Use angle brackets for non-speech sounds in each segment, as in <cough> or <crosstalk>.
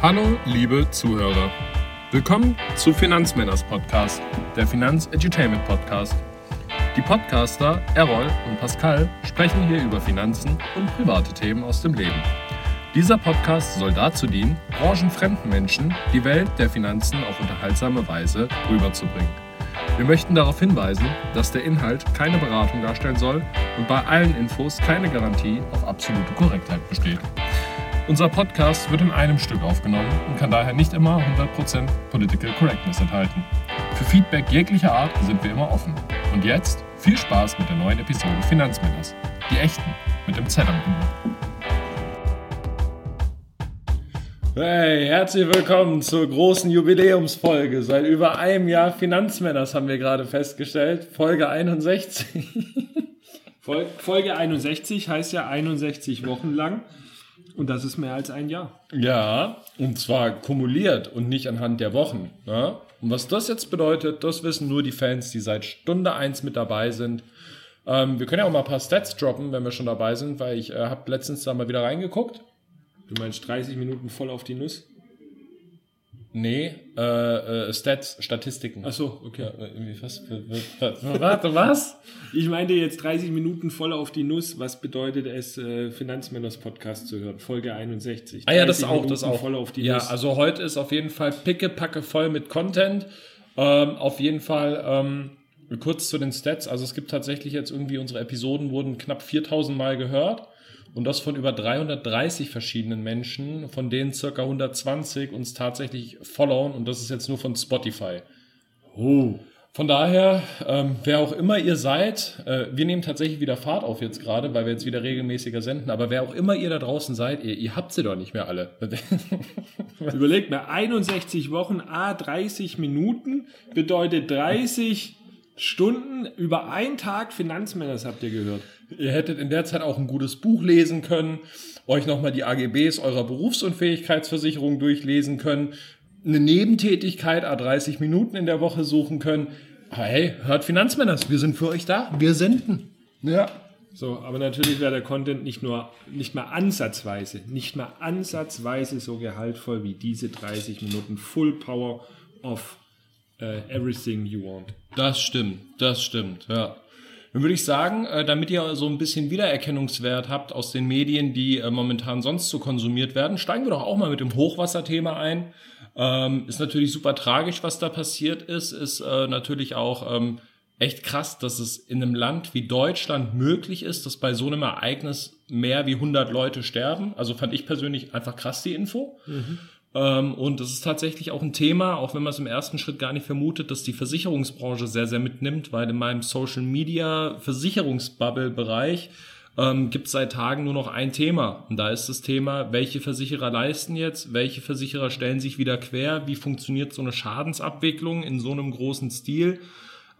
Hallo, liebe Zuhörer. Willkommen zu Finanzmänners Podcast, der Finanz-Edutainment Podcast. Die Podcaster Errol und Pascal sprechen hier über Finanzen und private Themen aus dem Leben. Dieser Podcast soll dazu dienen, branchenfremden Menschen die Welt der Finanzen auf unterhaltsame Weise rüberzubringen. Wir möchten darauf hinweisen, dass der Inhalt keine Beratung darstellen soll und bei allen Infos keine Garantie auf absolute Korrektheit besteht. Unser Podcast wird in einem Stück aufgenommen und kann daher nicht immer 100% Political Correctness enthalten. Für Feedback jeglicher Art sind wir immer offen. Und jetzt viel Spaß mit der neuen Episode Finanzmänners. Die echten, mit dem Z am Ende. Hey, herzlich willkommen zur großen Jubiläumsfolge. Seit über einem Jahr Finanzmänners haben wir gerade festgestellt. Folge 61. Folge 61 heißt ja 61 Wochen lang. Und das ist mehr als ein Jahr. Ja, und zwar kumuliert und nicht anhand der Wochen. Ne? Und was das jetzt bedeutet, das wissen nur die Fans, die seit Stunde 1 mit dabei sind. Ähm, wir können ja auch mal ein paar Stats droppen, wenn wir schon dabei sind, weil ich äh, habe letztens da mal wieder reingeguckt. Du meinst 30 Minuten voll auf die Nuss? Nee, äh, äh, Stats, Statistiken. Ach so, okay. Ja, irgendwie was? Warte, was? Ich meinte jetzt 30 Minuten voll auf die Nuss. Was bedeutet es, äh, Finanzmänners Podcast zu hören? Folge 61. Ah ja, das auch, das auch. Voll auf die ja, Nuss. also heute ist auf jeden Fall picke, packe voll mit Content. Ähm, auf jeden Fall ähm, kurz zu den Stats. Also es gibt tatsächlich jetzt irgendwie, unsere Episoden wurden knapp 4000 Mal gehört. Und das von über 330 verschiedenen Menschen, von denen circa 120 uns tatsächlich followen. Und das ist jetzt nur von Spotify. Oh. Von daher, ähm, wer auch immer ihr seid, äh, wir nehmen tatsächlich wieder Fahrt auf jetzt gerade, weil wir jetzt wieder regelmäßiger senden. Aber wer auch immer ihr da draußen seid, ihr, ihr habt sie doch nicht mehr alle. <laughs> Überlegt mal, 61 Wochen, a 30 Minuten bedeutet 30 Stunden über einen Tag Finanzmänners habt ihr gehört. Ihr hättet in der Zeit auch ein gutes Buch lesen können, euch nochmal die AGBs eurer Berufsunfähigkeitsversicherung durchlesen können, eine Nebentätigkeit a 30 Minuten in der Woche suchen können. Aber hey, hört Finanzmänners, wir sind für euch da, wir senden. Ja. So, aber natürlich wäre der Content nicht nur, nicht mal ansatzweise, nicht mal ansatzweise so gehaltvoll wie diese 30 Minuten Full Power of uh, Everything You Want. Das stimmt, das stimmt, ja. Dann würde ich sagen, äh, damit ihr so ein bisschen Wiedererkennungswert habt aus den Medien, die äh, momentan sonst so konsumiert werden, steigen wir doch auch mal mit dem Hochwasserthema ein. Ähm, ist natürlich super tragisch, was da passiert ist. Ist äh, natürlich auch ähm, echt krass, dass es in einem Land wie Deutschland möglich ist, dass bei so einem Ereignis mehr wie 100 Leute sterben. Also fand ich persönlich einfach krass die Info. Mhm. Ähm, und das ist tatsächlich auch ein Thema, auch wenn man es im ersten Schritt gar nicht vermutet, dass die Versicherungsbranche sehr, sehr mitnimmt, weil in meinem Social Media Versicherungsbubble-Bereich ähm, gibt es seit Tagen nur noch ein Thema. Und da ist das Thema, welche Versicherer leisten jetzt, welche Versicherer stellen sich wieder quer, wie funktioniert so eine Schadensabwicklung in so einem großen Stil.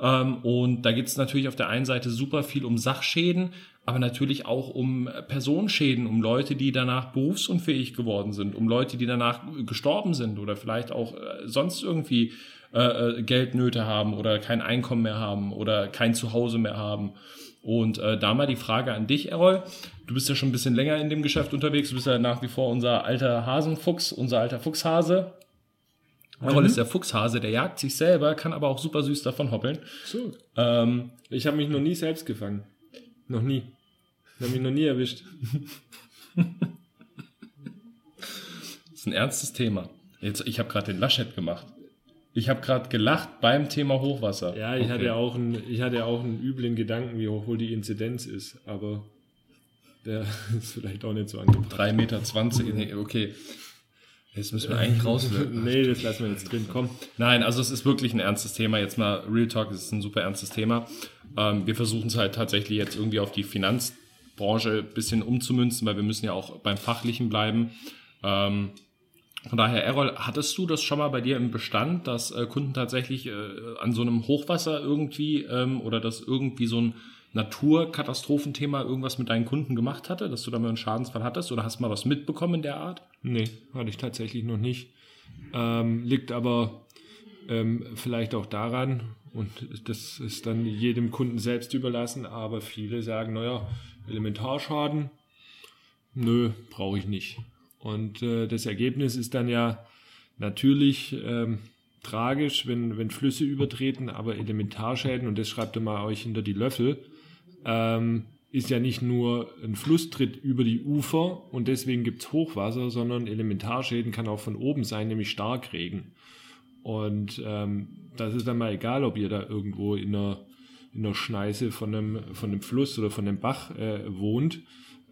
Ähm, und da geht es natürlich auf der einen Seite super viel um Sachschäden, aber natürlich auch um Personenschäden, um Leute, die danach berufsunfähig geworden sind, um Leute, die danach gestorben sind oder vielleicht auch äh, sonst irgendwie äh, äh, Geldnöte haben oder kein Einkommen mehr haben oder kein Zuhause mehr haben. Und äh, da mal die Frage an dich, Errol. Du bist ja schon ein bisschen länger in dem Geschäft unterwegs. Du bist ja nach wie vor unser alter Hasenfuchs, unser alter Fuchshase. Errol mhm. ist der Fuchshase, der jagt sich selber, kann aber auch super süß davon hoppeln. So. Ähm, ich habe mich noch nie selbst gefangen. Noch nie. Ich habe mich noch nie erwischt. das <laughs> ist ein ernstes Thema. Jetzt, ich habe gerade den Laschet gemacht. Ich habe gerade gelacht beim Thema Hochwasser. Ja, ich, okay. hatte auch einen, ich hatte auch einen üblen Gedanken, wie hoch wohl die Inzidenz ist, aber der <laughs> ist vielleicht auch nicht so angebracht. 3,20 Meter, okay. Jetzt müssen wir eigentlich raus. <laughs> nee, das lassen wir jetzt drin. Komm. Nein, also es ist wirklich ein ernstes Thema. Jetzt mal Real Talk, es ist ein super ernstes Thema. Ähm, wir versuchen es halt tatsächlich jetzt irgendwie auf die Finanz Branche ein bisschen umzumünzen, weil wir müssen ja auch beim Fachlichen bleiben. Ähm, von daher, Errol, hattest du das schon mal bei dir im Bestand, dass äh, Kunden tatsächlich äh, an so einem Hochwasser irgendwie ähm, oder dass irgendwie so ein Naturkatastrophenthema irgendwas mit deinen Kunden gemacht hatte, dass du da mal einen Schadensfall hattest oder hast du mal was mitbekommen in der Art? Nee, hatte ich tatsächlich noch nicht. Ähm, liegt aber ähm, vielleicht auch daran, und das ist dann jedem Kunden selbst überlassen, aber viele sagen, naja, Elementarschaden, nö, brauche ich nicht. Und äh, das Ergebnis ist dann ja natürlich ähm, tragisch, wenn, wenn Flüsse übertreten, aber Elementarschäden, und das schreibt ihr mal euch hinter die Löffel, ähm, ist ja nicht nur ein Flusstritt über die Ufer und deswegen gibt es Hochwasser, sondern Elementarschäden kann auch von oben sein, nämlich Starkregen. Und ähm, das ist dann mal egal, ob ihr da irgendwo in einer, in einer Schneise von einem, von einem Fluss oder von einem Bach äh, wohnt,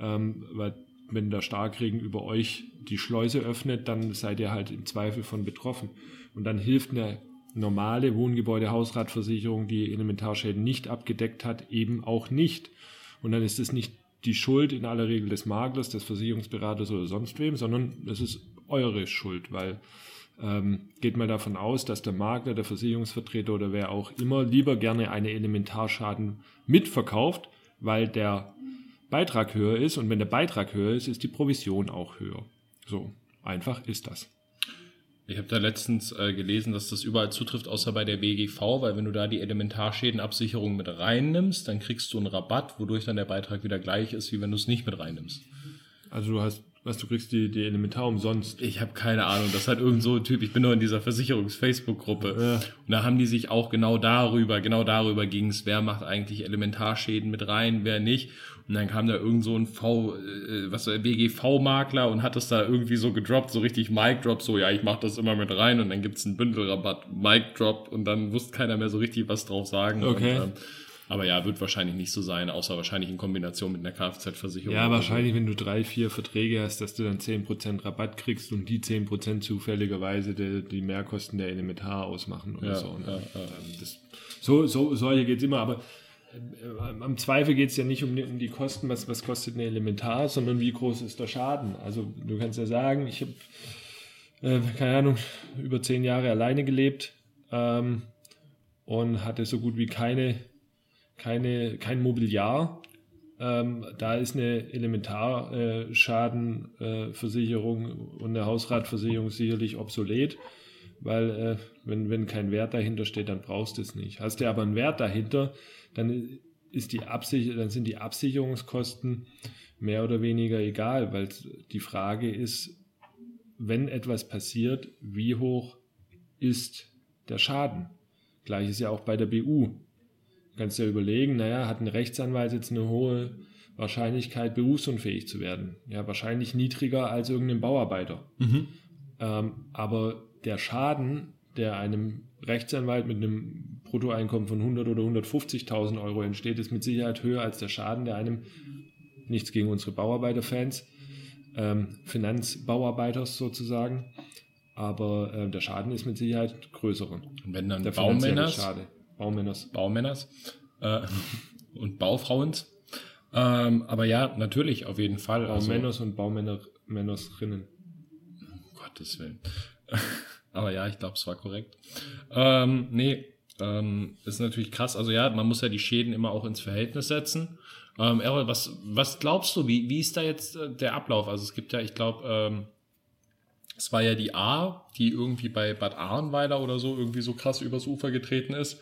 ähm, weil wenn der Starkregen über euch die Schleuse öffnet, dann seid ihr halt im Zweifel von betroffen. Und dann hilft eine normale Wohngebäude-Hausratversicherung, die Elementarschäden nicht abgedeckt hat, eben auch nicht. Und dann ist es nicht die Schuld in aller Regel des Maklers, des Versicherungsberaters oder sonst wem, sondern es ist eure Schuld, weil ähm, geht mal davon aus, dass der Makler, der Versicherungsvertreter oder wer auch immer lieber gerne eine Elementarschaden mitverkauft, weil der Beitrag höher ist und wenn der Beitrag höher ist, ist die Provision auch höher. So einfach ist das. Ich habe da letztens äh, gelesen, dass das überall zutrifft, außer bei der WGV, weil wenn du da die Elementarschädenabsicherung mit reinnimmst, dann kriegst du einen Rabatt, wodurch dann der Beitrag wieder gleich ist, wie wenn du es nicht mit reinnimmst. Also du hast was, du kriegst die, die Elementar umsonst. Ich habe keine Ahnung. Das hat irgend so ein Typ. Ich bin nur in dieser Versicherungs-Facebook-Gruppe. Ja. Und da haben die sich auch genau darüber, genau darüber ging's, wer macht eigentlich Elementarschäden mit rein, wer nicht. Und dann kam da irgend so ein V, äh, was WGV-Makler und hat das da irgendwie so gedroppt, so richtig Mic-Drop, so ja, ich mach das immer mit rein und dann gibt's einen Bündelrabatt, Mic-Drop und dann wusste keiner mehr so richtig was drauf sagen. Okay. Und, ähm, aber ja, wird wahrscheinlich nicht so sein, außer wahrscheinlich in Kombination mit einer Kfz-Versicherung. Ja, wahrscheinlich, wenn du drei, vier Verträge hast, dass du dann zehn Prozent Rabatt kriegst und die zehn Prozent zufälligerweise die, die, Mehrkosten der Elementar ausmachen oder ja, so. Ja, ja. Das, so, so, solche geht's immer, aber äh, am Zweifel geht's ja nicht um die, um die Kosten, was, was kostet eine Elementar, sondern wie groß ist der Schaden. Also du kannst ja sagen, ich habe, äh, keine Ahnung, über zehn Jahre alleine gelebt ähm, und hatte so gut wie keine keine, kein Mobiliar. Ähm, da ist eine Elementarschadenversicherung äh, und eine Hausratversicherung sicherlich obsolet, weil äh, wenn, wenn kein Wert dahinter steht, dann brauchst du es nicht. Hast du aber einen Wert dahinter, dann, ist die Absicher dann sind die Absicherungskosten mehr oder weniger egal, weil die Frage ist, wenn etwas passiert, wie hoch ist der Schaden? Gleiches ja auch bei der BU kannst ja überlegen, naja, hat ein Rechtsanwalt jetzt eine hohe Wahrscheinlichkeit, berufsunfähig zu werden? Ja, wahrscheinlich niedriger als irgendein Bauarbeiter. Mhm. Ähm, aber der Schaden, der einem Rechtsanwalt mit einem Bruttoeinkommen von 100 oder 150.000 Euro entsteht, ist mit Sicherheit höher als der Schaden, der einem, nichts gegen unsere Bauarbeiterfans, ähm, Finanzbauarbeiters sozusagen, aber äh, der Schaden ist mit Sicherheit größer. Und wenn dann der Baumänner Schade. Baumänners. Baumänners äh, <laughs> und Baufrauens. Ähm, aber ja, natürlich, auf jeden Fall. Baumänners also, und Baumännerinnen. Um Gottes Willen. <laughs> aber ja, ich glaube, es war korrekt. Ähm, nee, ähm, ist natürlich krass. Also ja, man muss ja die Schäden immer auch ins Verhältnis setzen. Ähm, Errol, was, was glaubst du, wie, wie ist da jetzt äh, der Ablauf? Also es gibt ja, ich glaube, ähm, es war ja die A, die irgendwie bei Bad Ahrenweiler oder so irgendwie so krass übers Ufer getreten ist.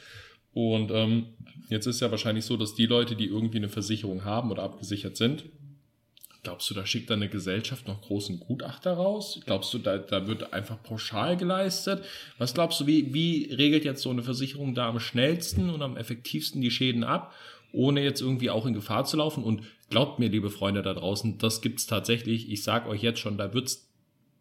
Und ähm, jetzt ist ja wahrscheinlich so, dass die Leute, die irgendwie eine Versicherung haben oder abgesichert sind, glaubst du, da schickt dann eine Gesellschaft noch großen Gutachter raus? Glaubst du, da, da wird einfach pauschal geleistet? Was glaubst du, wie, wie regelt jetzt so eine Versicherung da am schnellsten und am effektivsten die Schäden ab, ohne jetzt irgendwie auch in Gefahr zu laufen? Und glaubt mir, liebe Freunde da draußen, das gibt's tatsächlich. Ich sag euch jetzt schon, da wird's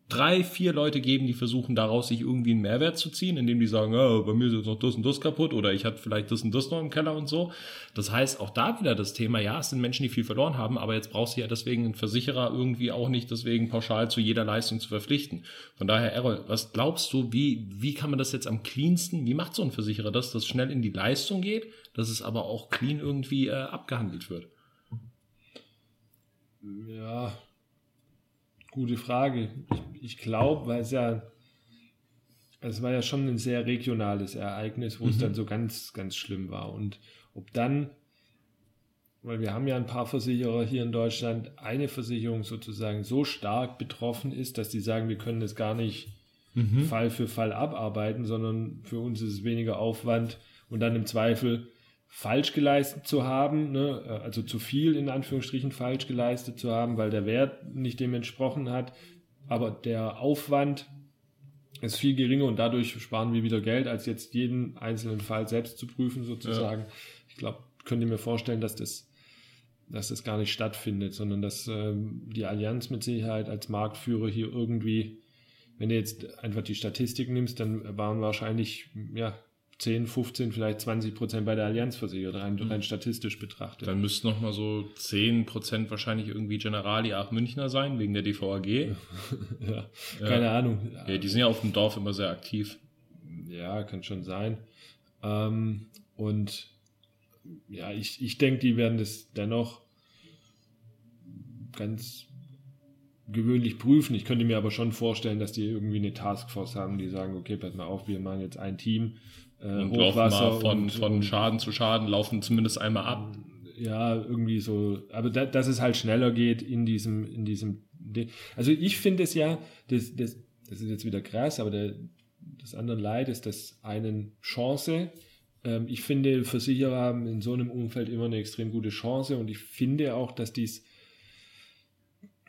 drei, vier Leute geben, die versuchen daraus sich irgendwie einen Mehrwert zu ziehen, indem die sagen, oh, bei mir ist jetzt noch das und das kaputt oder ich hatte vielleicht das und das noch im Keller und so. Das heißt, auch da wieder das Thema, ja, es sind Menschen, die viel verloren haben, aber jetzt brauchst du ja deswegen einen Versicherer irgendwie auch nicht deswegen pauschal zu jeder Leistung zu verpflichten. Von daher, Errol, was glaubst du, wie, wie kann man das jetzt am cleansten, wie macht so ein Versicherer das, dass schnell in die Leistung geht, dass es aber auch clean irgendwie äh, abgehandelt wird? Ja, gute Frage. Ich, ich glaube, weil es ja, es war ja schon ein sehr regionales Ereignis, wo mhm. es dann so ganz, ganz schlimm war. Und ob dann, weil wir haben ja ein paar Versicherer hier in Deutschland, eine Versicherung sozusagen so stark betroffen ist, dass die sagen, wir können das gar nicht mhm. Fall für Fall abarbeiten, sondern für uns ist es weniger Aufwand und dann im Zweifel falsch geleistet zu haben, ne? also zu viel in Anführungsstrichen falsch geleistet zu haben, weil der Wert nicht dem entsprochen hat, aber der Aufwand ist viel geringer und dadurch sparen wir wieder Geld, als jetzt jeden einzelnen Fall selbst zu prüfen sozusagen. Ich glaube, könnte mir vorstellen, dass das, dass das gar nicht stattfindet, sondern dass ähm, die Allianz mit Sicherheit als Marktführer hier irgendwie, wenn du jetzt einfach die Statistik nimmst, dann waren wahrscheinlich ja 10, 15, vielleicht 20 Prozent bei der Allianz versichert, rein, rein statistisch betrachtet. Dann müssten noch mal so 10 Prozent wahrscheinlich irgendwie Generali Ach Münchner sein, wegen der DVAG. <laughs> ja, keine Ahnung. Ja, die sind ja auf dem Dorf immer sehr aktiv. Ja, kann schon sein. Ähm, und ja, ich, ich denke, die werden das dennoch ganz gewöhnlich prüfen. Ich könnte mir aber schon vorstellen, dass die irgendwie eine Taskforce haben, die sagen, okay, pass mal auf, wir machen jetzt ein Team. Äh, und mal von, und, von Schaden zu Schaden, laufen zumindest einmal ab. Ja, irgendwie so, aber da, dass es halt schneller geht in diesem, in diesem, also ich finde es ja, das, das, das ist jetzt wieder krass, aber der, das andere Leid ist das einen Chance. Ähm, ich finde, Versicherer haben in so einem Umfeld immer eine extrem gute Chance und ich finde auch, dass dies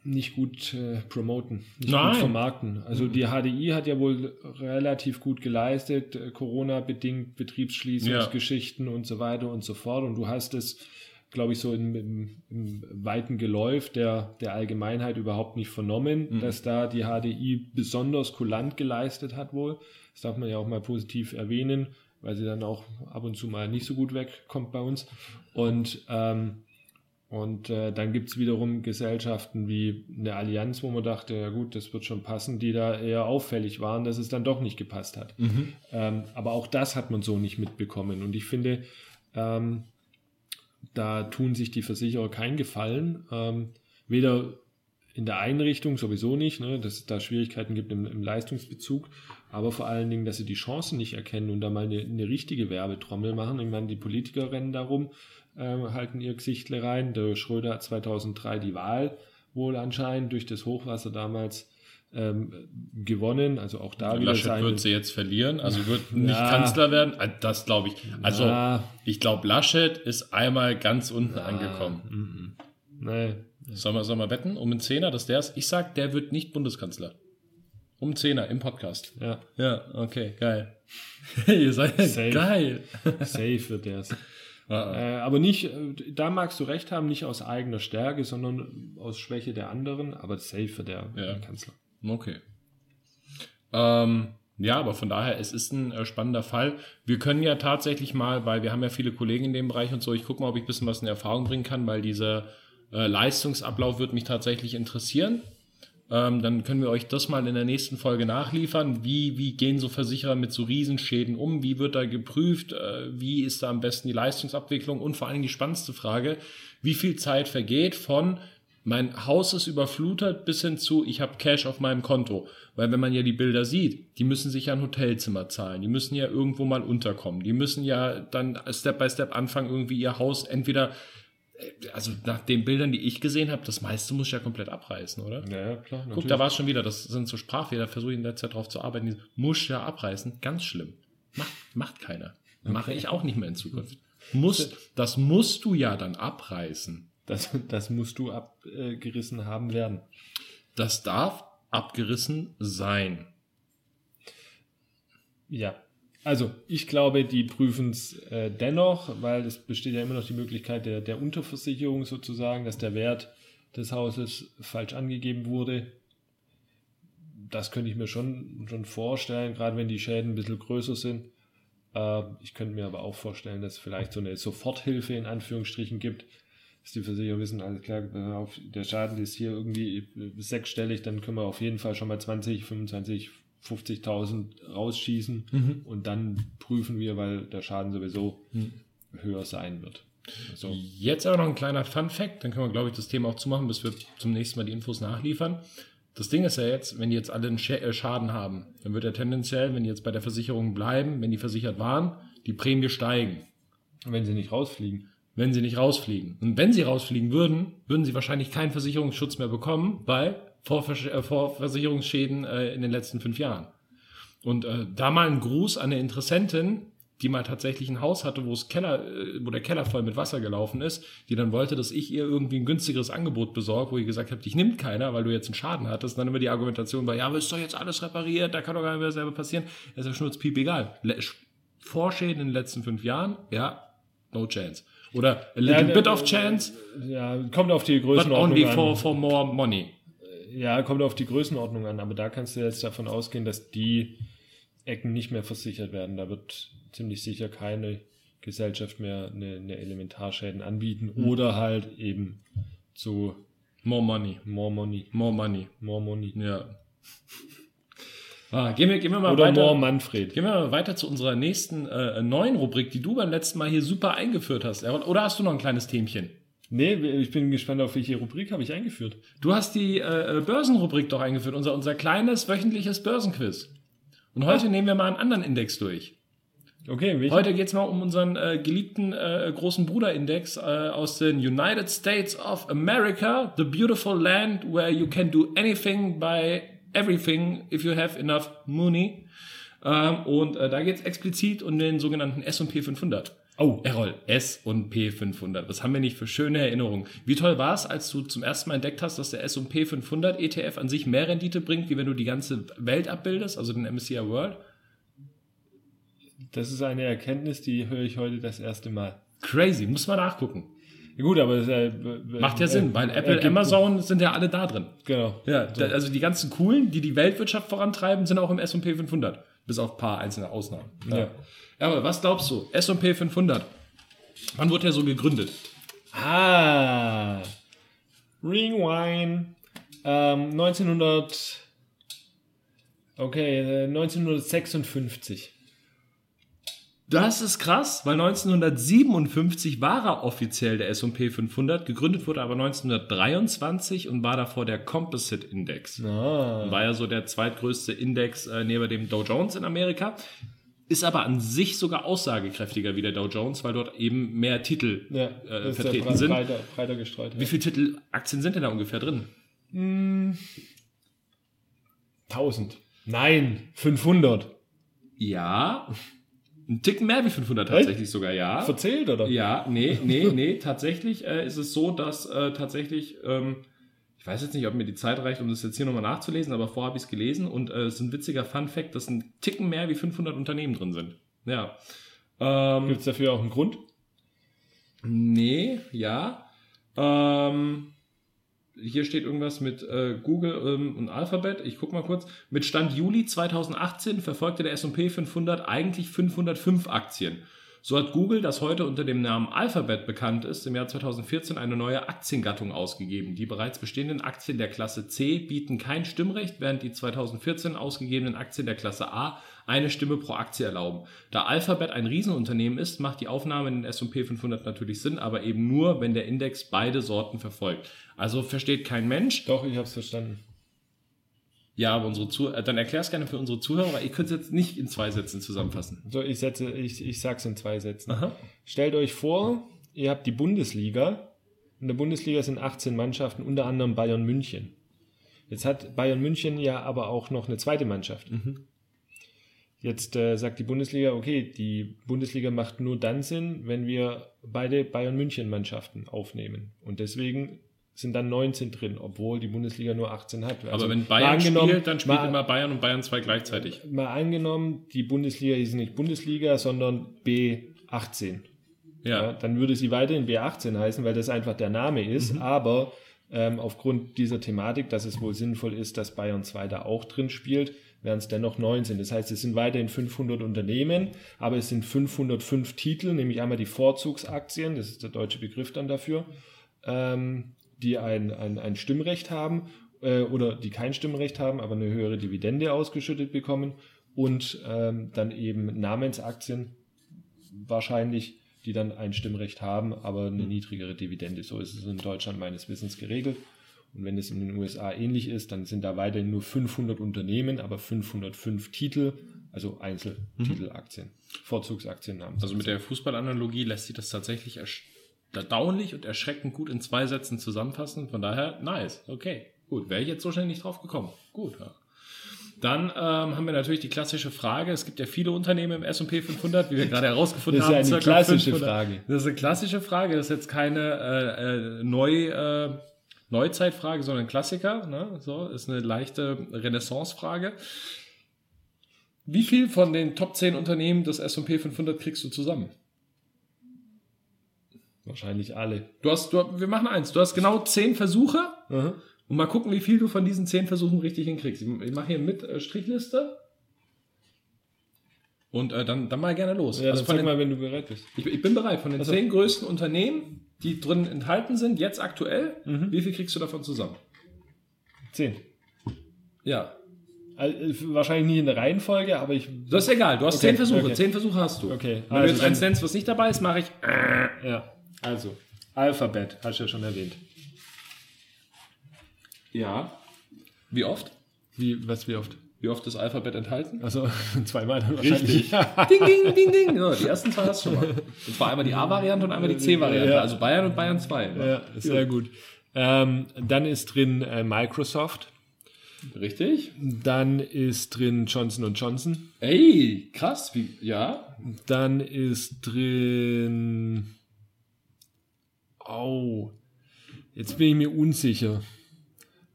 nicht gut äh, promoten, nicht Nein. gut vermarkten. Also die HDI hat ja wohl relativ gut geleistet, äh, Corona-bedingt, Betriebsschließungsgeschichten ja. und so weiter und so fort. Und du hast es, glaube ich, so im, im, im, weiten Geläuf der, der Allgemeinheit überhaupt nicht vernommen, mhm. dass da die HDI besonders kulant geleistet hat wohl. Das darf man ja auch mal positiv erwähnen, weil sie dann auch ab und zu mal nicht so gut wegkommt bei uns. Und ähm, und äh, dann gibt es wiederum Gesellschaften wie eine Allianz, wo man dachte, ja gut, das wird schon passen, die da eher auffällig waren, dass es dann doch nicht gepasst hat. Mhm. Ähm, aber auch das hat man so nicht mitbekommen. Und ich finde, ähm, da tun sich die Versicherer keinen Gefallen. Ähm, weder in der Einrichtung sowieso nicht, ne, dass es da Schwierigkeiten gibt im, im, Leistungsbezug, aber vor allen Dingen, dass sie die Chancen nicht erkennen und da mal eine, eine richtige Werbetrommel machen. Ich meine, die Politiker rennen darum, halten ihr Gesichtle rein. Der Schröder hat 2003 die Wahl wohl anscheinend durch das Hochwasser damals ähm, gewonnen. Also auch da wieder Laschet wird sie jetzt verlieren, also wird <laughs> nicht ja. Kanzler werden. Ah, das glaube ich. Also ja. ich glaube, Laschet ist einmal ganz unten ja. angekommen. Mhm. Nee. Sollen wir, sollen wir wetten um einen Zehner, dass der ist? Ich sag, der wird nicht Bundeskanzler. Um Zehner im Podcast. Ja. Ja, okay, geil. <laughs> Ihr seid Safe. geil. Safe wird der. Äh, aber nicht, äh, da magst du recht haben, nicht aus eigener Stärke, sondern aus Schwäche der anderen, aber safe für der ja. Kanzler. Okay. Ähm, ja, aber von daher, es ist ein äh, spannender Fall. Wir können ja tatsächlich mal, weil wir haben ja viele Kollegen in dem Bereich und so, ich gucke mal, ob ich ein bisschen was in Erfahrung bringen kann, weil dieser äh, Leistungsablauf wird mich tatsächlich interessieren. Ähm, dann können wir euch das mal in der nächsten Folge nachliefern. Wie, wie gehen so Versicherer mit so Riesenschäden um? Wie wird da geprüft? Äh, wie ist da am besten die Leistungsabwicklung? Und vor allem die spannendste Frage, wie viel Zeit vergeht von mein Haus ist überflutet bis hin zu, ich habe Cash auf meinem Konto. Weil wenn man ja die Bilder sieht, die müssen sich ja ein Hotelzimmer zahlen, die müssen ja irgendwo mal unterkommen, die müssen ja dann Step by Step anfangen, irgendwie ihr Haus entweder also nach den Bildern, die ich gesehen habe, das meiste muss ich ja komplett abreißen, oder? Ja, klar. Natürlich. Guck, da war es schon wieder, das sind so Sprachfehler, versuche ich in der Zeit drauf zu arbeiten. Muss ja abreißen, ganz schlimm. Macht, macht keiner. Okay. Mache ich auch nicht mehr in Zukunft. Muss, das musst du ja dann abreißen. Das, das musst du abgerissen haben werden. Das darf abgerissen sein. Ja, also ich glaube, die prüfen es äh, dennoch, weil es besteht ja immer noch die Möglichkeit der, der Unterversicherung sozusagen, dass der Wert des Hauses falsch angegeben wurde. Das könnte ich mir schon, schon vorstellen, gerade wenn die Schäden ein bisschen größer sind. Äh, ich könnte mir aber auch vorstellen, dass es vielleicht so eine Soforthilfe in Anführungsstrichen gibt, dass die Versicherer wissen, alles klar, der Schaden ist hier irgendwie sechsstellig, dann können wir auf jeden Fall schon mal 20, 25, 50.000 rausschießen mhm. und dann prüfen wir, weil der Schaden sowieso mhm. höher sein wird. So. Jetzt aber noch ein kleiner Fun Fact, dann können wir, glaube ich, das Thema auch zumachen, bis wir zum nächsten Mal die Infos nachliefern. Das Ding ist ja jetzt, wenn die jetzt alle einen äh, Schaden haben, dann wird ja tendenziell, wenn die jetzt bei der Versicherung bleiben, wenn die versichert waren, die Prämie steigen. Wenn sie nicht rausfliegen. Wenn sie nicht rausfliegen. Und wenn sie rausfliegen würden, würden sie wahrscheinlich keinen Versicherungsschutz mehr bekommen, weil Vorvers äh, Vorversicherungsschäden äh, in den letzten fünf Jahren. Und äh, da mal ein Gruß an eine Interessentin, die mal tatsächlich ein Haus hatte, wo es Keller, äh, wo der Keller voll mit Wasser gelaufen ist, die dann wollte, dass ich ihr irgendwie ein günstigeres Angebot besorge, wo ich gesagt habe, dich nimmt keiner, weil du jetzt einen Schaden hattest. Und dann immer die Argumentation war, ja, aber ist doch jetzt alles repariert, da kann doch gar nicht mehr selber passieren. Das ist ja schnurzpiep egal. Le- Vorschäden in den letzten fünf Jahren, ja, no chance. Oder a little Ja, bit of chance, Ja, kommt auf die but Größenordnung only an. for, for more money. Ja, kommt auf die Größenordnung an, aber da kannst du jetzt davon ausgehen, dass die Ecken nicht mehr versichert werden. Da wird ziemlich sicher keine Gesellschaft mehr eine, eine Elementarschäden anbieten oder halt eben zu More money. more money, More money. more money. Ja. Ah, gehen, wir, gehen wir mal Oder weiter. more Manfred. Gehen wir mal weiter zu unserer nächsten äh, neuen Rubrik, die du beim letzten Mal hier super eingeführt hast. Oder hast du noch ein kleines Themchen? Nee, ich bin gespannt, auf welche Rubrik habe ich eingeführt. Du hast die äh, äh, Börsenrubrik doch eingeführt, unser, unser kleines wöchentliches Börsenquiz. Und heute nehmen wir mal einen anderen Index durch. Okay, welche? Heute geht's mal um unseren äh, geliebten äh, großen Bruder-Index äh, aus den United States of America, the beautiful land where you can do anything by everything if you have enough money. Ähm, und äh, da geht's explizit um den sogenannten S&P 500. Oh. Errol, S und P 500. Was haben wir nicht für schöne Erinnerungen? Wie toll war es, als du zum ersten Mal entdeckt hast, dass der S&P 500 ETF an sich mehr Rendite bringt, wie wenn du die ganze Welt abbildest, also den MSCI World? Das ist eine Erkenntnis, die höre ich heute das erste Mal. Crazy, muss man nachgucken. Ja, gut, aber es äh, Macht ja Sinn, weil Apple, ergibt- Amazon sind ja alle da drin. Genau. Ja, da, also die ganzen coolen, die die Weltwirtschaft vorantreiben, sind auch im S&P 500. Bis auf ein paar einzelne Ausnahmen. Ja. Aber was glaubst du? S&P 500. Wann wurde der so gegründet? Ah, Rewind. Ähm, 1900. Okay, äh, 1956. Das ist krass, weil 1957 war er offiziell der S&P 500, gegründet wurde aber 1923 und war davor der Composite Index. Ah. War ja so der zweitgrößte Index äh, neben dem Dow Jones in Amerika. Ist aber an sich sogar aussagekräftiger wie der Dow Jones, weil dort eben mehr Titel Ja, äh, vertreten ja sind. breiter, breiter gestreut. Wie viele Titel Aktien sind denn da ungefähr drin? 1000. Nein, 500. Ja, ein Ticken mehr wie 500 tatsächlich sogar, ja. Verzählt, oder? Ja, nee, nee, nee. tatsächlich äh, ist es so, dass äh, tatsächlich, ähm, ich weiß jetzt nicht, ob mir die Zeit reicht, um das jetzt hier nochmal nachzulesen, aber vorher habe ich es gelesen und äh, es ist ein witziger Fun-Fact, dass ein Ticken mehr wie 500 Unternehmen drin sind. Ja. Ähm, Gibt es dafür auch einen Grund? Nee, ja. Ähm, hier steht irgendwas mit äh, Google ähm, und Alphabet. Ich guck mal kurz. Mit Stand Juli 2018 verfolgte der S&P 500 eigentlich 505 Aktien. So hat Google, das heute unter dem Namen Alphabet bekannt ist, im Jahr 2014 eine neue Aktiengattung ausgegeben. Die bereits bestehenden Aktien der Klasse C bieten kein Stimmrecht, während die 2014 ausgegebenen Aktien der Klasse A eine Stimme pro Aktie erlauben. Da Alphabet ein Riesenunternehmen ist, macht die Aufnahme in den S&P 500 natürlich Sinn, aber eben nur, wenn der Index beide Sorten verfolgt. Also versteht kein Mensch. Doch, ich habe es verstanden. Ja, aber unsere Zuh äh, dann erklär's gerne für unsere Zuhörer, weil ich könnte es jetzt nicht in zwei Sätzen zusammenfassen. So, ich setze, ich, ich sag's in zwei Sätzen. Aha. Stellt euch vor, ihr habt die Bundesliga. In der Bundesliga sind 18 Mannschaften, unter anderem Bayern München. Jetzt hat Bayern München ja aber auch noch eine zweite Mannschaft. Jetzt äh, sagt die Bundesliga, okay, die Bundesliga macht nur dann Sinn, wenn wir beide Bayern München Mannschaften aufnehmen. Und deswegen sind dann 19 drin, obwohl die Bundesliga nur 18 hat. Aber Also wenn mal Bayern spielt, dann spielt mal- immer Bayern und Bayern 2 gleichzeitig. mal angenommen, die Bundesliga ist nicht Bundesliga, sondern B18. Ja, Ja. dann würde sie weiterhin B18 heißen, weil das einfach der Name ist. Aber ähm, aufgrund dieser Thematik, dass es wohl sinnvoll ist, dass Bayern 2 da auch drin spielt, wären es dennoch 19. Das heißt, es sind weiterhin 500 Unternehmen, aber es sind 505 Titel, nämlich einmal die Vorzugsaktien, das ist der deutsche Begriff dann dafür, ähm, die ein, ein, ein Stimmrecht haben äh, oder die kein Stimmrecht haben, aber eine höhere Dividende ausgeschüttet bekommen und ähm, dann eben Namensaktien wahrscheinlich, die dann ein Stimmrecht haben, aber eine niedrigere Dividende. So ist es in Deutschland meines Wissens geregelt. Und wenn es in den USA ähnlich ist, dann sind da weiterhin nur 500 Unternehmen, aber 505 Titel, also Einzeltitelaktien, Vorzugsaktien haben. Also mit der Fußballanalogie lässt sich das tatsächlich erstaunlich und erschreckend gut in zwei Sätzen zusammenfassen. Von daher, nice. Okay, gut. Wäre ich jetzt so schnell nicht drauf gekommen. Gut, ja. Dann ähm, haben wir natürlich die klassische Frage. Es gibt ja viele Unternehmen im S&P 500, wie wir gerade herausgefunden <laughs> Das ist haben. eine klassische 500. Frage. Das ist eine klassische Frage. Das ist jetzt keine äh, äh, Neu, äh, Neuzeitfrage, sondern ein Klassiker. Ne? So ist eine leichte Renaissance-Frage. Wie viel von den Top 10 Unternehmen des S&P 500 kriegst du zusammen? Wahrscheinlich alle. Du hast, du, wir machen eins. Du hast genau 10 Versuche und mal gucken, wie viel du von diesen 10 Versuchen richtig hinkriegst. Ich, mache hier mit äh, Strichliste. Und äh, dann, dann mal gerne los. Ja, also von den, mal, wenn du bereit bist. ich, ich bin bereit. Von den Also- zehn größten Unternehmen, die drin enthalten sind, jetzt aktuell, Mhm. wie viel kriegst du davon zusammen? Zehn. Ja. Also, wahrscheinlich nicht in der Reihenfolge, aber ich. Das ist egal. Du hast Okay, zehn Versuche. okay. Zehn Versuche hast du. Okay, Wenn also du jetzt dann- eins nennst, was nicht dabei ist, mache ich. Ja. Also, Alphabet, hast du ja schon erwähnt. Ja. Wie oft? Wie, was, wie oft? Wie oft ist Alphabet enthalten? Also, <laughs> zweimal dann wahrscheinlich. <laughs> Ding, ding, ding, ding. Ja, die ersten zwei hast du schon mal. Und zwar einmal die A-Variante und einmal die C-Variante. Ja. Also Bayern und Bayern 2. Ja, sehr gut. Ähm, dann ist drin äh, Microsoft. Richtig? Dann ist drin Johnson Johnson. Ey, krass. Wie, ja. Dann ist drin. Oh, jetzt bin ich mir unsicher.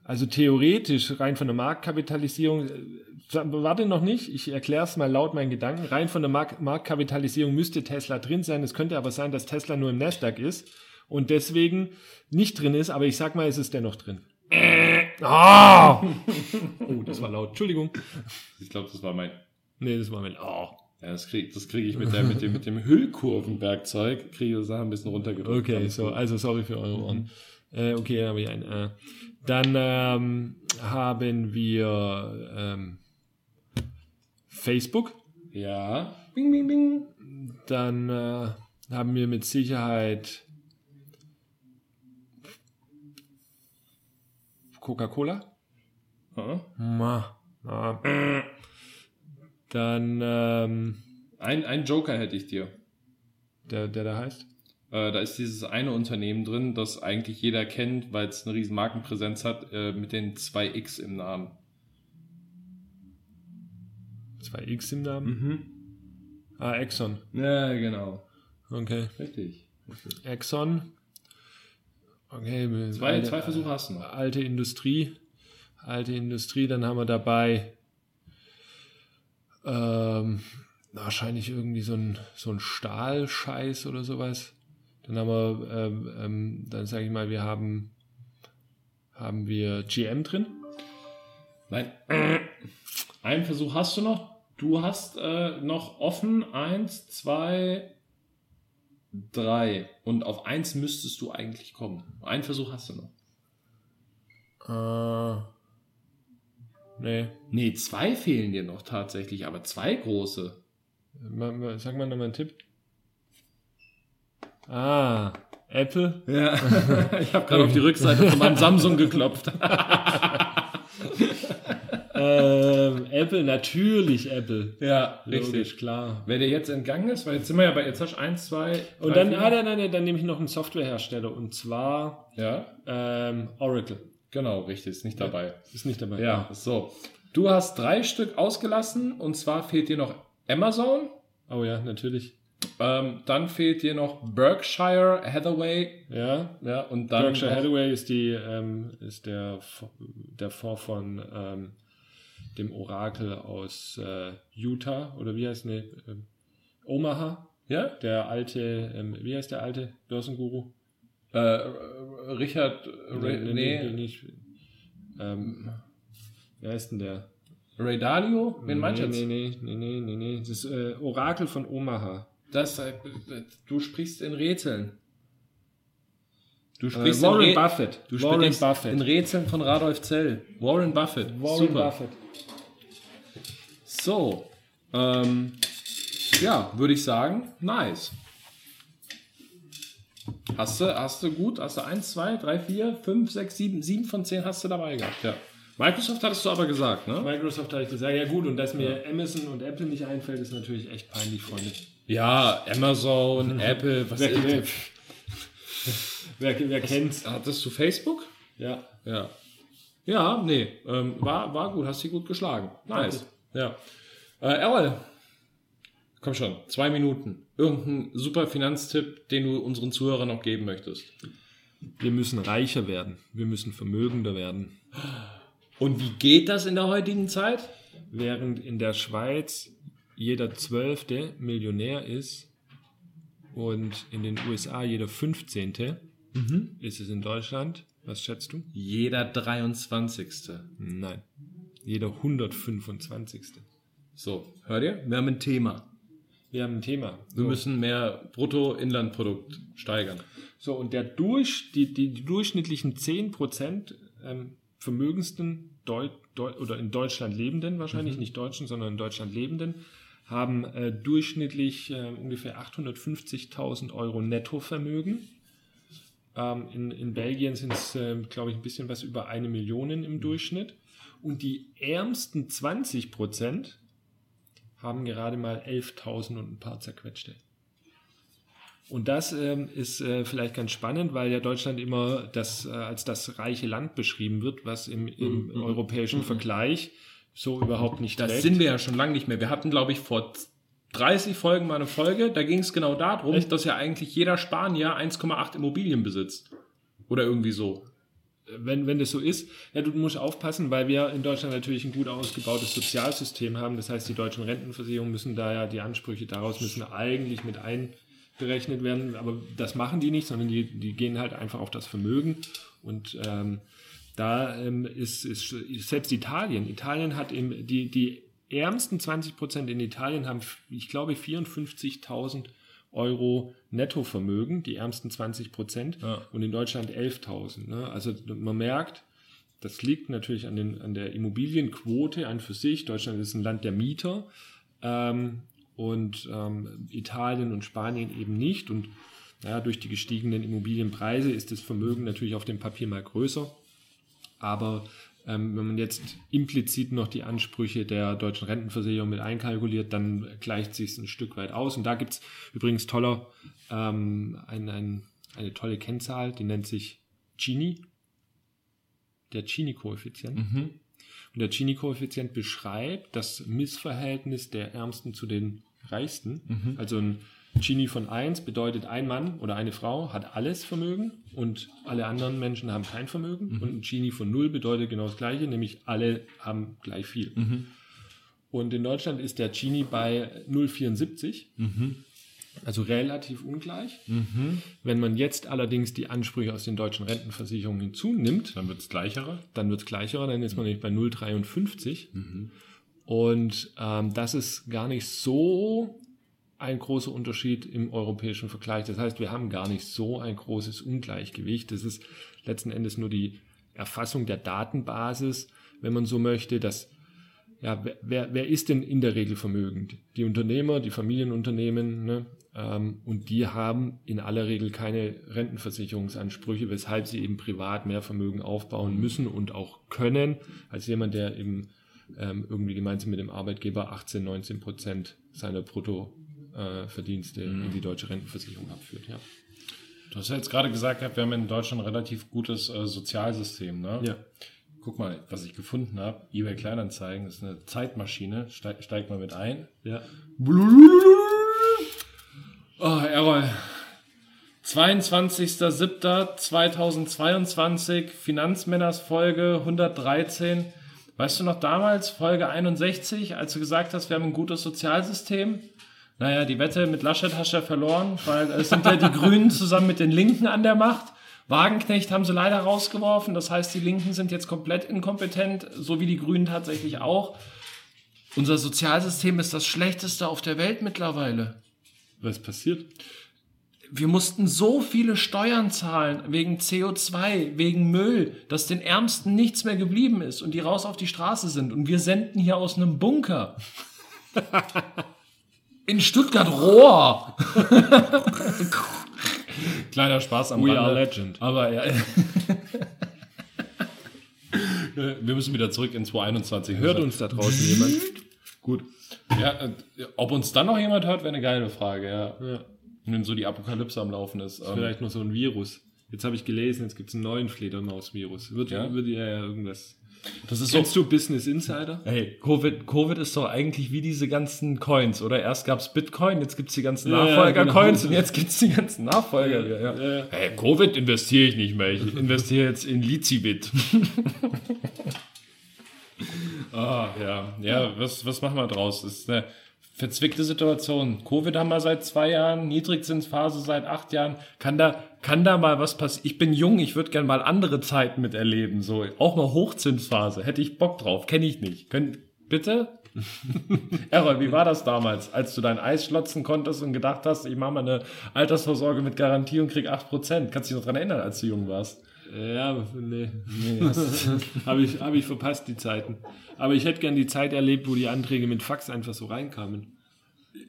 Also theoretisch, rein von der Marktkapitalisierung, äh, warte noch nicht, ich erkläre es mal laut meinen Gedanken. Rein von der Mark Marktkapitalisierung müsste Tesla drin sein. Es könnte aber sein, dass Tesla nur im Nasdaq ist und deswegen nicht drin ist, aber ich sag mal, es ist dennoch drin. Ah! <laughs> Oh, das war laut. Entschuldigung. Ich glaube, das war mein. Nee, das war mein. Oh. Ja, das kriege das krieg ich mit, der, mit dem, mit dem Hüllkurvenwerkzeug, kriege ich die Sache ein bisschen runtergedrückt. Okay, so, also sorry für eure Ohren. Äh, okay, dann habe ich ein. Äh. Dann ähm, haben wir ähm, Facebook. Ja. Bing, bing, bing. Dann äh, haben wir mit Sicherheit Coca-Cola. Ja. Ma. Ah. Dann ähm, Ein, ein Joker hätte ich dir. der, der da heißt. Äh, da ist dieses eine Unternehmen drin, das eigentlich jeder kennt, weil es eine riesen Markenpräsenz hat, äh, mit den zwei X im Namen. Zwei X im Namen. Mhm. Ah, Exxon. Ja, genau. Okay. Richtig. Exxon. Okay. Zwei, alte- zwei Versuche hast du noch. Alte Industrie. Alte Industrie. Dann haben wir dabei ähm, wahrscheinlich irgendwie so ein, so ein Stahlscheiß oder sowas. Dann haben wir, ähm, ähm, dann sage ich mal, wir haben, haben wir GM drin. Nein. <clears throat> Einen Versuch hast du noch. Du hast äh, noch offen eins, zwei, drei. Und auf eins müsstest du eigentlich kommen. Einen Versuch hast du noch. Äh, nee. Nee, zwei fehlen dir noch tatsächlich, aber zwei große. Sag mal nochmal einen Tipp. Ah, Apple. Ja, <laughs> ich habe gerade auf die Rückseite von meinem Samsung geklopft. <laughs> ähm, Apple, natürlich Apple. Ja, Logisch, klar. Wer dir jetzt entgangen ist, weil jetzt sind wir ja bei, jetzt hast du eins, zwei, Und drei, dann, vier. ah, dann, dann, dann nehme ich noch einen Softwarehersteller und zwar Ja, ähm, Oracle. Genau, richtig, ist nicht dabei. Ist nicht dabei. Ja, so. Du hast drei Stück ausgelassen und zwar fehlt dir noch Amazon, Oh ja, natürlich. ähm, dann fehlt dir noch Berkshire Hathaway, Ja. ja, und dann Berkshire Hathaway ist die ähm, ist der der Fonds von ähm, dem Orakel aus äh, Utah oder wie heißt ne Omaha. ja, Der alte, ähm, wie heißt der alte Börsenguru? äh, Richard, Ray, nee, nicht. Ähm, wer ist denn der? Ray Dalio, wen meinst du nee, jetzt? nee, nee, nee, nee, nee. Das äh, Orakel von Omaha. Das, äh, du sprichst in Rätseln. Du Äh, sprichst Warren in Rä- Buffett. Du Warren sprichst Buffett. in Rätseln von Radolf Zell. Warren Buffett. Warren Super. Buffett. So. Ähm, ja, würde ich sagen, nice. Hast du, hast du gut, hast du 1, 2, 3, 4, 5, 6, 7, 7 von 10 hast du dabei gehabt, ja. Microsoft hattest du aber gesagt, ne? Microsoft habe ich gesagt, ja gut, und dass mir Amazon und Apple nicht einfällt, ist natürlich echt peinlich, Freunde. Ja, Amazon, <laughs> Apple, was Wer, <laughs> wer, wer, wer kennt's? Hattest du Facebook? Ja. Ja. Ja, nee, ähm, war, war gut, hast dich gut geschlagen. Nice. Ja. Äh, Errol, komm schon, zwei Minuten. Irgendein super Finanztipp, den du unseren Zuhörern noch geben möchtest. Wir müssen reicher werden. Wir müssen vermögender werden. Und wie geht das in der heutigen Zeit? Während in der Schweiz jeder Zwölfte Millionär ist und in den USA jeder 15. ist es in Deutschland, was schätzt du? Jeder 23. Nein, jeder 125. So, hört ihr? Wir haben ein Thema. Wir haben ein Thema. Wir müssen mehr Bruttoinlandprodukt steigern. So, und der durch, die, die, die durchschnittlichen 10% ähm, vermögendsten Deu Deu oder in Deutschland lebenden, wahrscheinlich nicht Deutschen, sondern in Deutschland lebenden, haben äh, durchschnittlich äh, ungefähr 850.000 Euro Nettovermögen. Ähm, in, in Belgien sind es, äh, glaube ich, ein bisschen was über eine Million im Durchschnitt. Und die ärmsten 20 Prozent haben gerade mal 11.000 und ein paar zerquetschte. Und das ähm, ist äh, vielleicht ganz spannend, weil ja Deutschland immer das, äh, als das reiche Land beschrieben wird, was im, im europäischen Vergleich so überhaupt nicht Das trägt. sind wir ja schon lange nicht mehr. Wir hatten, glaube ich, vor 30 Folgen mal eine Folge, da ging es genau darum, dass ja eigentlich jeder Spanier 1,8 Immobilien besitzt. Oder irgendwie so. Wenn, wenn das so ist, ja, du musst aufpassen, weil wir in Deutschland natürlich ein gut ausgebautes Sozialsystem haben. Das heißt, die deutschen Rentenversicherungen müssen da ja, die Ansprüche daraus müssen eigentlich mit einberechnet werden. Aber das machen die nicht, sondern die, die gehen halt einfach auf das Vermögen. Und ähm, da ähm, ist, ist selbst Italien. Italien hat im, die, die ärmsten 20 Prozent in Italien haben, ich glaube, 54.000 Euro Nettovermögen, die ärmsten 20 Prozent, Ja. und in Deutschland 11.000. Ne? Also man merkt, das liegt natürlich an, den, an der Immobilienquote an für sich. Deutschland ist ein Land der Mieter ähm, und ähm, Italien und Spanien eben nicht. Und naja, durch die gestiegenen Immobilienpreise ist das Vermögen natürlich auf dem Papier mal größer. Aber ähm, wenn man jetzt implizit noch die Ansprüche der deutschen Rentenversicherung mit einkalkuliert, dann gleicht sich ein Stück weit aus. Und da gibt es übrigens toller, ähm, ein, ein, eine tolle Kennzahl, die nennt sich Gini, der Gini-Koeffizient. Und der Gini-Koeffizient beschreibt das Missverhältnis der Ärmsten zu den Reichsten. Also ein Gini von 1 bedeutet, ein Mann oder eine Frau hat alles Vermögen und alle anderen Menschen haben kein Vermögen. Und ein Gini von 0 bedeutet genau das Gleiche, nämlich alle haben gleich viel. Und in Deutschland ist der Gini bei 0,74. Also relativ ungleich. Wenn man jetzt allerdings die Ansprüche aus den deutschen Rentenversicherungen hinzunimmt, Dann wird es gleichere. dann wird es gleicher, dann ist man nämlich bei 0,53. Und ähm, das ist gar nicht so ein großer Unterschied im europäischen Vergleich. Das heißt, wir haben gar nicht so ein großes Ungleichgewicht. Das ist letzten Endes nur die Erfassung der Datenbasis, wenn man so möchte, dass ja, wer- wer, ist denn in der Regel vermögend? Die Unternehmer, die Familienunternehmen, ne? ähm, und die haben in aller Regel keine Rentenversicherungsansprüche, weshalb sie eben privat mehr Vermögen aufbauen müssen und auch können, als jemand, der eben ähm, irgendwie gemeinsam mit dem Arbeitgeber 18, 19 Prozent seiner Bruttoverdienste äh, Verdienste in die deutsche Rentenversicherung abführt. Ja. Du hast ja jetzt gerade gesagt, wir haben in Deutschland ein relativ gutes äh, Sozialsystem. Ne? Ja. Guck mal, was ich gefunden habe. eBay Kleinanzeigen, das ist eine Zeitmaschine. Steig, steig mal mit ein. Ja. Oh, Errol. 22.07.2022, Finanzmänners Folge 113. Weißt du noch damals, Folge 61, als du gesagt hast, wir haben ein gutes Sozialsystem? Naja, die Wette mit Laschet hast du ja verloren, weil es sind ja die Grünen zusammen mit den Linken an der Macht. Wagenknecht haben sie leider rausgeworfen. Das heißt, die Linken sind jetzt komplett inkompetent, so wie die Grünen tatsächlich auch. Unser Sozialsystem ist das schlechteste auf der Welt mittlerweile. Was passiert? Wir mussten so viele Steuern zahlen wegen CO2, wegen Müll, dass den Ärmsten nichts mehr geblieben ist und die raus auf die Straße sind. Und wir senden hier aus einem Bunker. <laughs> In Stuttgart Rohr. <laughs> Kleiner Spaß am We Rande. are legend. Aber ja. <laughs> Wir müssen wieder zurück in 2021. Hört uns da draußen jemand? Gut. Ja, äh, ob uns dann noch jemand hört, wäre eine geile Frage, ja. Ja. Wenn so die Apokalypse am Laufen ist. Ähm, Vielleicht noch so ein Virus. Jetzt habe ich gelesen, jetzt gibt es einen neuen Fledermaus-Virus. Wird Ja? wird ja irgendwas. Das ist so. Kennst du Business Insider? Hey, Covid, Covid ist doch eigentlich wie diese ganzen Coins, oder? Erst gab's Bitcoin, jetzt gibt's die ganzen Ja, Nachfolger-Coins genau. und jetzt gibt's die ganzen Nachfolger. Ja, Ja, ja. Hey, Covid investiere ich nicht mehr. Ich investiere jetzt in Lizibit. <laughs> ah, ja. Ja, was, was machen wir draus? Das ist eine verzwickte Situation. Covid haben wir seit zwei Jahren, Niedrigzinsphase seit acht Jahren. Kann da, kann da mal was passieren? Ich bin jung, ich würde gern mal andere Zeiten miterleben. So, auch mal Hochzinsphase. Hätte ich Bock drauf. Kenne ich nicht. Könnt, bitte? <laughs> Errol, wie war das damals, als du dein Eis schlotzen konntest und gedacht hast, ich mache mal eine Altersvorsorge mit Garantie und krieg 8%? Kannst du dich noch dran erinnern, als du jung warst? Ja, nee. <laughs> habe ich, hab ich verpasst, die Zeiten. Aber ich hätte gern die Zeit erlebt, wo die Anträge mit Fax einfach so reinkamen.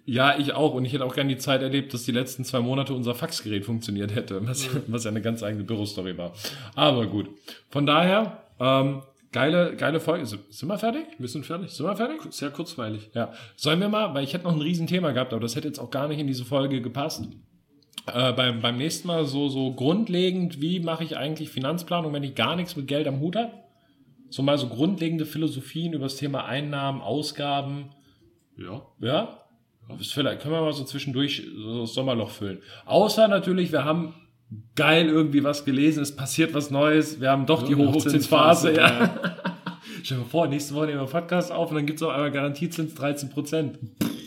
Ja, ich auch. Und ich hätte auch gerne die Zeit erlebt, dass die letzten zwei Monate unser Faxgerät funktioniert hätte, <laughs> was, was ja eine ganz eigene Bürostory war. Aber gut. Von daher, ähm, geile, geile Folge. Sind sind wir fertig? Wir sind fertig. Sind wir fertig? Sehr kurzweilig. Ja. Sollen wir mal, weil ich hätte noch ein Riesenthema gehabt, aber das hätte jetzt auch gar nicht in diese Folge gepasst. Äh, beim, beim nächsten Mal so, so grundlegend, wie mache ich eigentlich Finanzplanung, wenn ich gar nichts mit Geld am Hut habe? So mal so grundlegende Philosophien über das Thema Einnahmen, Ausgaben. Ja. Ja? Das vielleicht können wir mal so zwischendurch so das Sommerloch füllen. Außer natürlich, wir haben geil irgendwie was gelesen, es passiert was Neues, wir haben doch die eine Hochzinsphase. Hochzinsphase, Ja. <laughs> Stell dir mal vor, nächste Woche nehmen wir einen Podcast auf und dann gibt es auf einmal Garantiezins 13 Prozent. <laughs>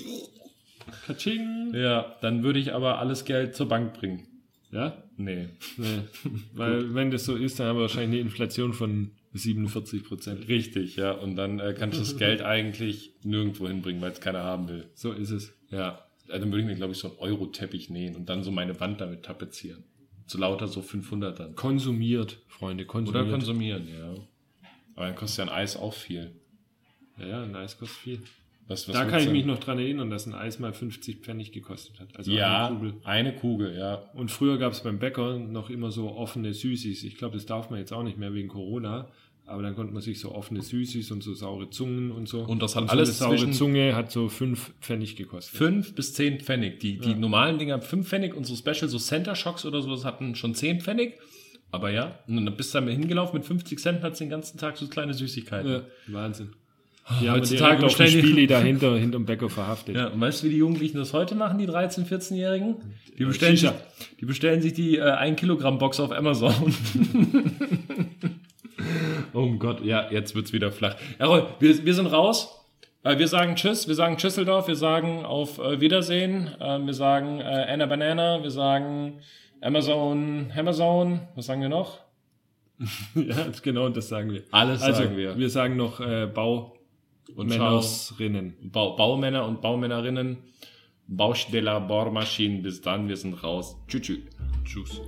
Katsching. Ja, dann würde ich aber alles Geld zur Bank bringen. Ja? Nee. Nee. <laughs> Weil, wenn das so ist, dann haben wir wahrscheinlich eine Inflation von 47 Prozent. Richtig, ja. Und dann äh, kannst du das Geld <laughs> eigentlich nirgendwo hinbringen, weil es keiner haben will. So ist es. Ja. Also dann würde ich mir, glaube ich, so einen Euro-Teppich nähen und dann so meine Wand damit tapezieren. Zu lauter so 500 dann. Konsumiert, Freunde, konsumiert. Oder konsumieren, ja. Aber dann kostet ja ein Eis auch viel. ja, ja, ein Eis kostet viel. Was, was Da kann ich mich noch dran erinnern, dass ein Eis mal 50 Pfennig gekostet hat. Also Ja, eine Kugel. eine Kugel, ja. Und früher gab es beim Bäcker noch immer so offene Süßis. Ich glaube, das darf man jetzt auch nicht mehr wegen Corona. Aber dann konnte man sich so offene Süßis und so saure Zungen und so. Und das hat so alles eine saure Zunge hat so 5 Pfennig gekostet. Fünf bis zehn Pfennig. Die, die normalen Dinger fünf Pfennig und so Special, so Center Shocks oder sowas hatten schon zehn Pfennig. Aber ja, und dann bist du damit hingelaufen mit 50 Cent und hast den ganzen Tag so kleine Süßigkeiten. Ja, Wahnsinn. Die haben heutzutage bestellen die- Spieli dahinter hinterm Bäcker verhaftet. Ja, und weißt du, wie die Jugendlichen das heute machen, die 13-, 14-Jährigen? Die bestellen, sich, die bestellen sich die äh, 1 Kilogramm Box auf Amazon. oh <laughs> Gott, ja, jetzt wird's wieder flach. Errol, wir, wir sind raus. Äh, wir sagen Tschüss, wir sagen Tschüsseldorf, wir sagen auf äh, Wiedersehen, äh, wir sagen äh, Anna Banana, wir sagen Amazon, Amazon, was sagen wir noch? <laughs> Ja, genau, das sagen wir. Alles also, sagen wir. Wir sagen noch äh, Bau Und Männersrinnen. Bau, Baumänner und Baumännerinnen, Baustella, Bohrmaschinen, bis dann, wir sind raus. Tschüss. Tschüss. Tschüss.